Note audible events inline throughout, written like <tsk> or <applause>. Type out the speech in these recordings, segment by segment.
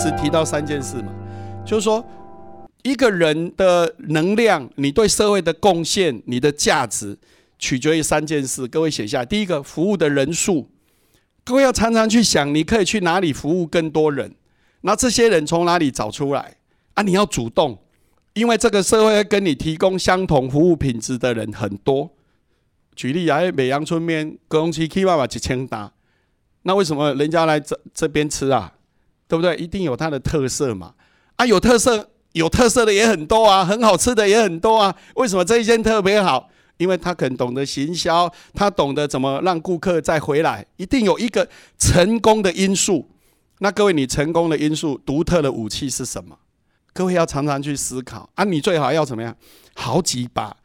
直提到三件事嘛，就是说一个人的能量，你对社会的贡献，你的价值，取决于三件事。各位写下，第一个，服务的人数。各位要常常去想，你可以去哪里服务更多人？那这些人从哪里找出来？啊，你要主动，因为这个社会跟你提供相同服务品质的人很多。举例啊，美阳春面公司起码嘛一千单，那为什么人家来这这边吃啊？对不对？一定有它的特色嘛。啊，有特色，有特色的也很多啊，很好吃的也很多啊。为什么这一间特别好？因为他可能懂得行销，他懂得怎么让顾客再回来，一定有一个成功的因素。那各位，你成功的因素、独特的武器是什么？各位要常常去思考啊！你最好要怎么样？好几把。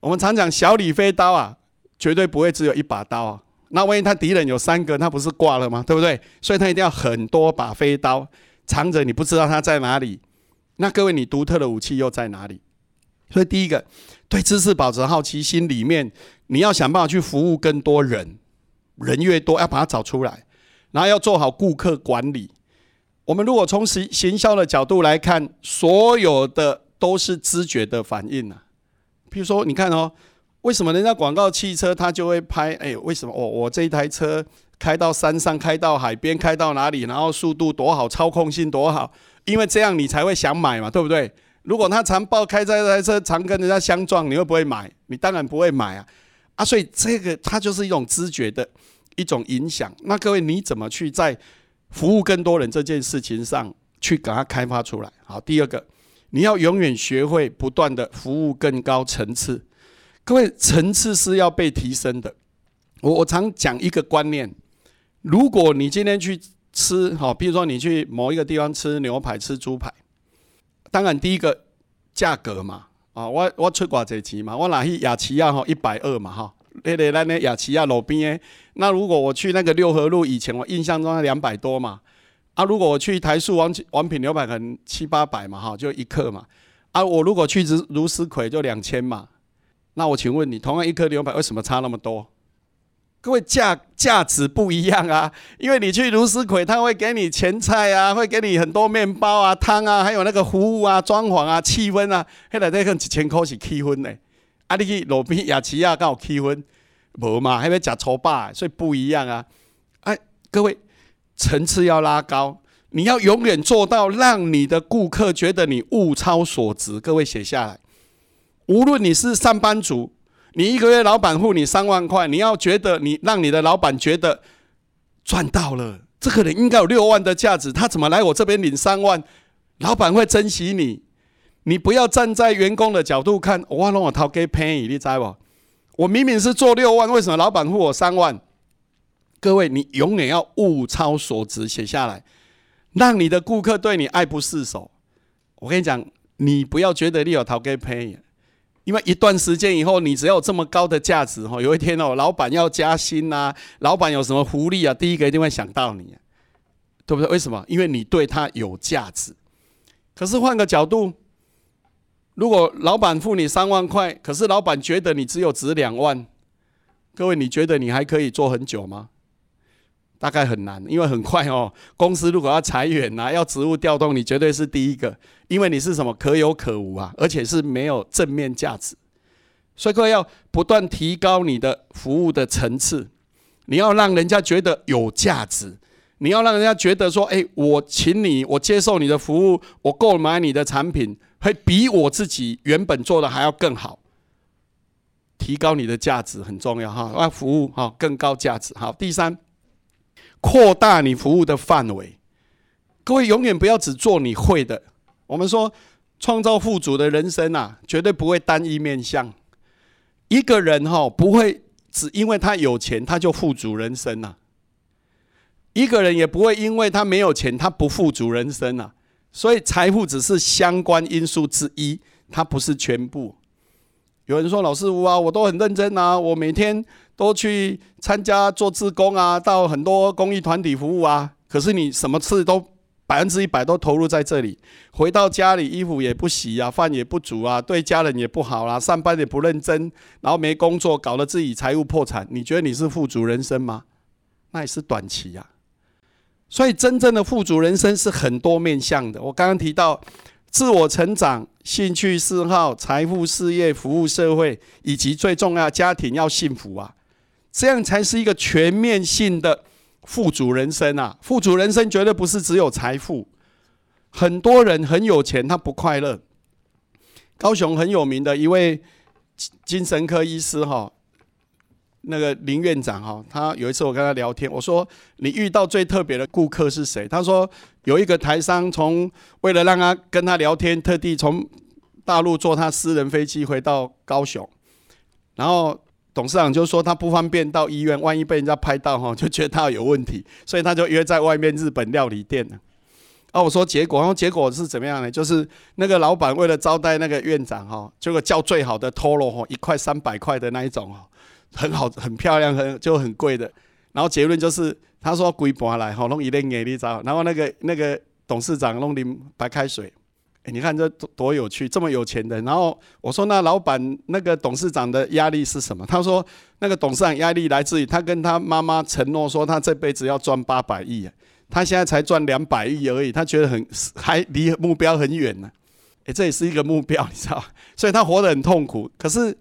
我们常讲小李飞刀啊，绝对不会只有一把刀啊。那万一他敌人有三个，他不是挂了吗？对不对？所以他一定要很多把飞刀藏着，你不知道他在哪里。那各位，你独特的武器又在哪里？所以第一个。对知识保持好奇心，里面你要想办法去服务更多人，人越多要把它找出来，然后要做好顾客管理。我们如果从行行销的角度来看，所有的都是知觉的反应啊。比如说，你看哦，为什么人家广告汽车他就会拍？哎，为什么我我这一台车开到山上，开到海边，开到哪里，然后速度多好，操控性多好？因为这样你才会想买嘛，对不对？如果他常爆开这台车，常跟人家相撞，你会不会买？你当然不会买啊！啊，所以这个它就是一种知觉的一种影响。那各位，你怎么去在服务更多人这件事情上去给它开发出来？好，第二个，你要永远学会不断的服务更高层次。各位，层次是要被提升的。我我常讲一个观念：如果你今天去吃，好，比如说你去某一个地方吃牛排、吃猪排。当然，第一个价格嘛，啊，我我出偌济钱嘛，我拿去雅琪亚吼一百二嘛哈，那个咱那雅琪亚路边诶，那如果我去那个六合路，以前我印象中两百多嘛，啊，如果我去台塑王王品牛排可能七八百嘛哈，就一克嘛，啊，我如果去如如斯葵就两千嘛，那我请问你，同样一颗牛排为什么差那么多？各位价价值不一样啊，因为你去卢斯葵，他会给你前菜啊，会给你很多面包啊、汤啊，还有那个服务啊、装潢啊、气氛啊，迄个得看一千块是气氛呢。啊，你去路边亚齐亚刚好气氛无嘛，还要食粗饱，所以不一样啊。哎，各位层次要拉高，你要永远做到让你的顾客觉得你物超所值。各位写下来，无论你是上班族。你一个月老板付你三万块，你要觉得你让你的老板觉得赚到了，这个人应该有六万的价值，他怎么来我这边领三万？老板会珍惜你。你不要站在员工的角度看，我让我掏给便宜，你知不？我明明是做六万，为什么老板付我三万？各位，你永远要物超所值，写下来，让你的顾客对你爱不释手。我跟你讲，你不要觉得你有掏给便宜。因为一段时间以后，你只要有这么高的价值哈，有一天哦，老板要加薪呐，老板有什么福利啊，第一个一定会想到你，对不对？为什么？因为你对他有价值。可是换个角度，如果老板付你三万块，可是老板觉得你只有值两万，各位，你觉得你还可以做很久吗？大概很难，因为很快哦，公司如果要裁员呐，要职务调动，你绝对是第一个，因为你是什么可有可无啊，而且是没有正面价值，所以各位要不断提高你的服务的层次，你要让人家觉得有价值，你要让人家觉得说，哎，我请你，我接受你的服务，我购买你的产品，会比我自己原本做的还要更好，提高你的价值很重要哈，要服务哈更高价值好，第三。扩大你服务的范围，各位永远不要只做你会的。我们说，创造富足的人生啊，绝对不会单一面向。一个人哈，不会只因为他有钱，他就富足人生呐。一个人也不会因为他没有钱，他不富足人生呐。所以，财富只是相关因素之一，它不是全部。有人说：“老师傅啊，我都很认真啊，我每天。”都去参加做志工啊，到很多公益团体服务啊。可是你什么事都百分之一百都投入在这里，回到家里衣服也不洗啊，饭也不煮啊，对家人也不好啦，上班也不认真，然后没工作，搞得自己财务破产。你觉得你是富足人生吗？那也是短期呀。所以真正的富足人生是很多面向的。我刚刚提到自我成长、兴趣嗜好、财富、事业、服务社会，以及最重要家庭要幸福啊，这样才是一个全面性的富足人生啊！富足人生绝对不是只有财富。很多人很有钱，他不快乐。高雄很有名的一位精神科医师哈。那个林院长哈，他有一次我跟他聊天，我说你遇到最特别的顾客是谁？他说有一个台商从为了让他跟他聊天，特地从大陆坐他私人飞机回到高雄，然后董事长就说他不方便到医院，万一被人家拍到哈，就觉得他有问题，所以他就约在外面日本料理店了。啊，我说结果，然后结果是怎么样呢？就是那个老板为了招待那个院长哈，结果叫最好的 Toro 哈，一块三百块的那一种哦。很好，很漂亮，很就很贵的。然后结论就是，他说归盘来，吼弄一点给你找。然后那个那个董事长弄点白开水，你看这多多有趣，这么有钱的。然后我说那老板那个董事长的压力是什么？他说那个董事长压力来自于他跟他妈妈承诺说他这辈子要赚八百亿，他现在才赚两百亿而已，他觉得很还离目标很远呢。哎，这也是一个目标，你知道所以他活得很痛苦。可是。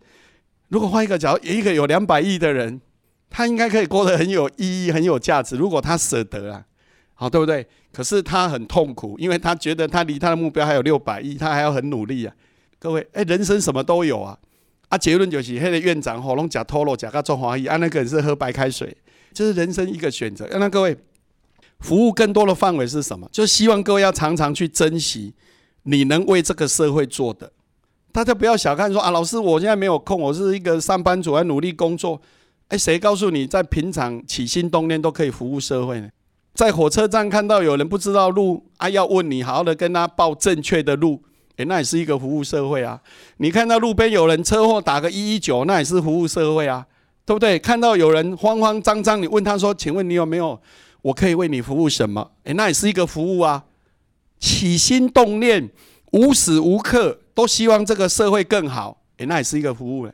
如果换一个角，一个有两百亿的人，他应该可以过得很有意义、很有价值。如果他舍得啊，好对不对？可是他很痛苦，因为他觉得他离他的目标还有六百亿，他还要很努力啊。各位，哎，人生什么都有啊。啊，结论就是，那个院长喉咙假脱落，假个做华裔，啊，那个人是喝白开水，这是人生一个选择。那各位，服务更多的范围是什么？就希望各位要常常去珍惜你能为这个社会做的。大家不要小看说啊，老师，我现在没有空，我是一个上班族，要努力工作。哎，谁告诉你在平常起心动念都可以服务社会呢？在火车站看到有人不知道路啊，要问你，好好的跟他报正确的路，哎，那也是一个服务社会啊。你看到路边有人车祸，打个一一九，那也是服务社会啊，对不对？看到有人慌慌张张，你问他说，请问你有没有我可以为你服务什么？哎，那也是一个服务啊。起心动念，无时无刻。都希望这个社会更好，诶，那也是一个服务。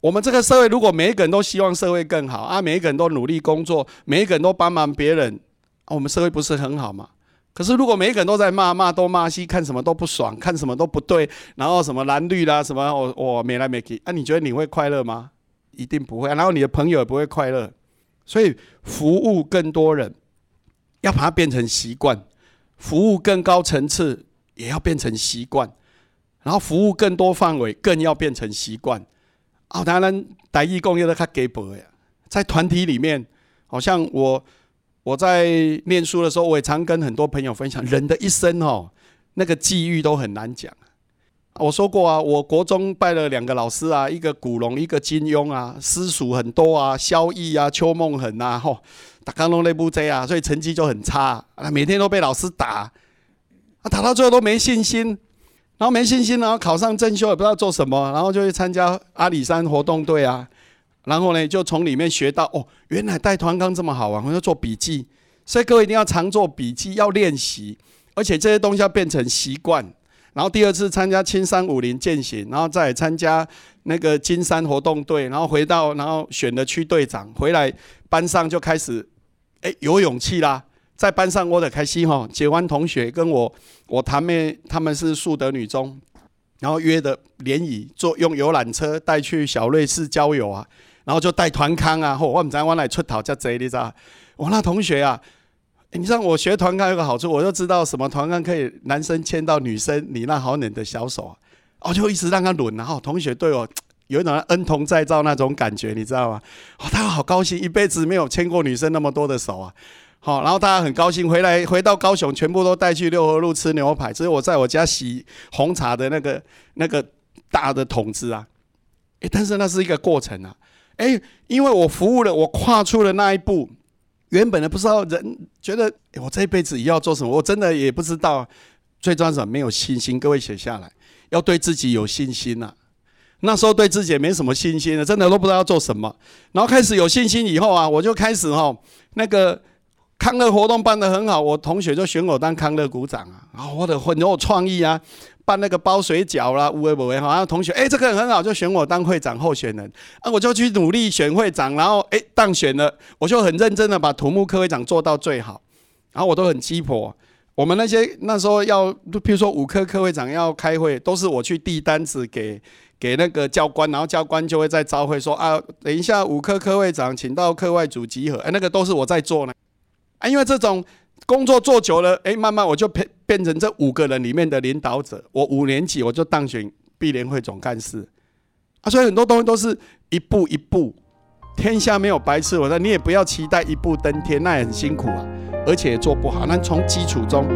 我们这个社会如果每一个人都希望社会更好啊，每一个人都努力工作，每一个人都帮忙别人，啊，我们社会不是很好吗？可是如果每一个人都在骂骂东骂西，看什么都不爽，看什么都不对，然后什么蓝绿啦，什么我我没来没去，啊，你觉得你会快乐吗？一定不会。然后你的朋友也不会快乐。所以服务更多人，要把它变成习惯；服务更高层次，也要变成习惯。然后服务更多范围，更要变成习惯。啊，当然，大义工业的较给薄呀。在团体里面，好像我我在念书的时候，我也常跟很多朋友分享，人的一生哦，那个际遇都很难讲。我说过啊，我国中拜了两个老师啊，一个古龙，一个金庸啊，私塾很多啊，萧逸啊，邱梦恒啊，吼，打康龙那部这啊，所以成绩就很差啊，每天都被老师打，啊，打到最后都没信心。然后没信心，然后考上正修也不知道做什么，然后就去参加阿里山活动队啊。然后呢，就从里面学到哦，原来带团纲这么好玩，我要做笔记。所以各位一定要常做笔记，要练习，而且这些东西要变成习惯。然后第二次参加青山武林健行，然后再参加那个金山活动队，然后回到然后选了区队长，回来班上就开始哎有勇气啦。在班上我的开心哈，结完同学跟我，我堂妹他们是树德女中，然后约的联谊，坐用游览车带去小瑞士郊游啊，然后就带团康啊，或，我们在往来出逃叫贼，你知道？我那同学啊，你知道我学团康有个好处，我就知道什么团康可以男生牵到女生你那好冷的小手啊，我就一直让他轮，然后同学对我 <tsk> 有一种恩同再造那种感觉，你知道吗？哦，他好高兴，一辈子没有牵过女生那么多的手啊。好，然后大家很高兴回来，回到高雄，全部都带去六合路吃牛排。只有我在我家洗红茶的那个那个大的桶子啊，诶，但是那是一个过程啊，诶，因为我服务了，我跨出了那一步，原本的不知道人觉得我这一辈子要做什么，我真的也不知道。最重要是没有信心，各位写下来，要对自己有信心呐。那时候对自己没什么信心的，真的都不知道要做什么。然后开始有信心以后啊，我就开始哈那个。康乐活动办得很好，我同学就选我当康乐股长啊！啊，我的很有创意啊，办那个包水饺啦，无为不为哈。然后同学，哎，这个很好，就选我当会长候选人啊！我就去努力选会长，然后哎当选了，我就很认真的把土木科会长做到最好然后我都很鸡婆。我们那些那时候要，比如说五科科会长要开会，都是我去递单子给给那个教官，然后教官就会在召会说啊，等一下五科科会长请到课外组集合，哎，那个都是我在做呢。啊，因为这种工作做久了，哎，慢慢我就变变成这五个人里面的领导者。我五年级我就当选碧联会总干事，啊，所以很多东西都是一步一步。天下没有白吃，我说你也不要期待一步登天，那也很辛苦啊。而且也做不好，那从基础中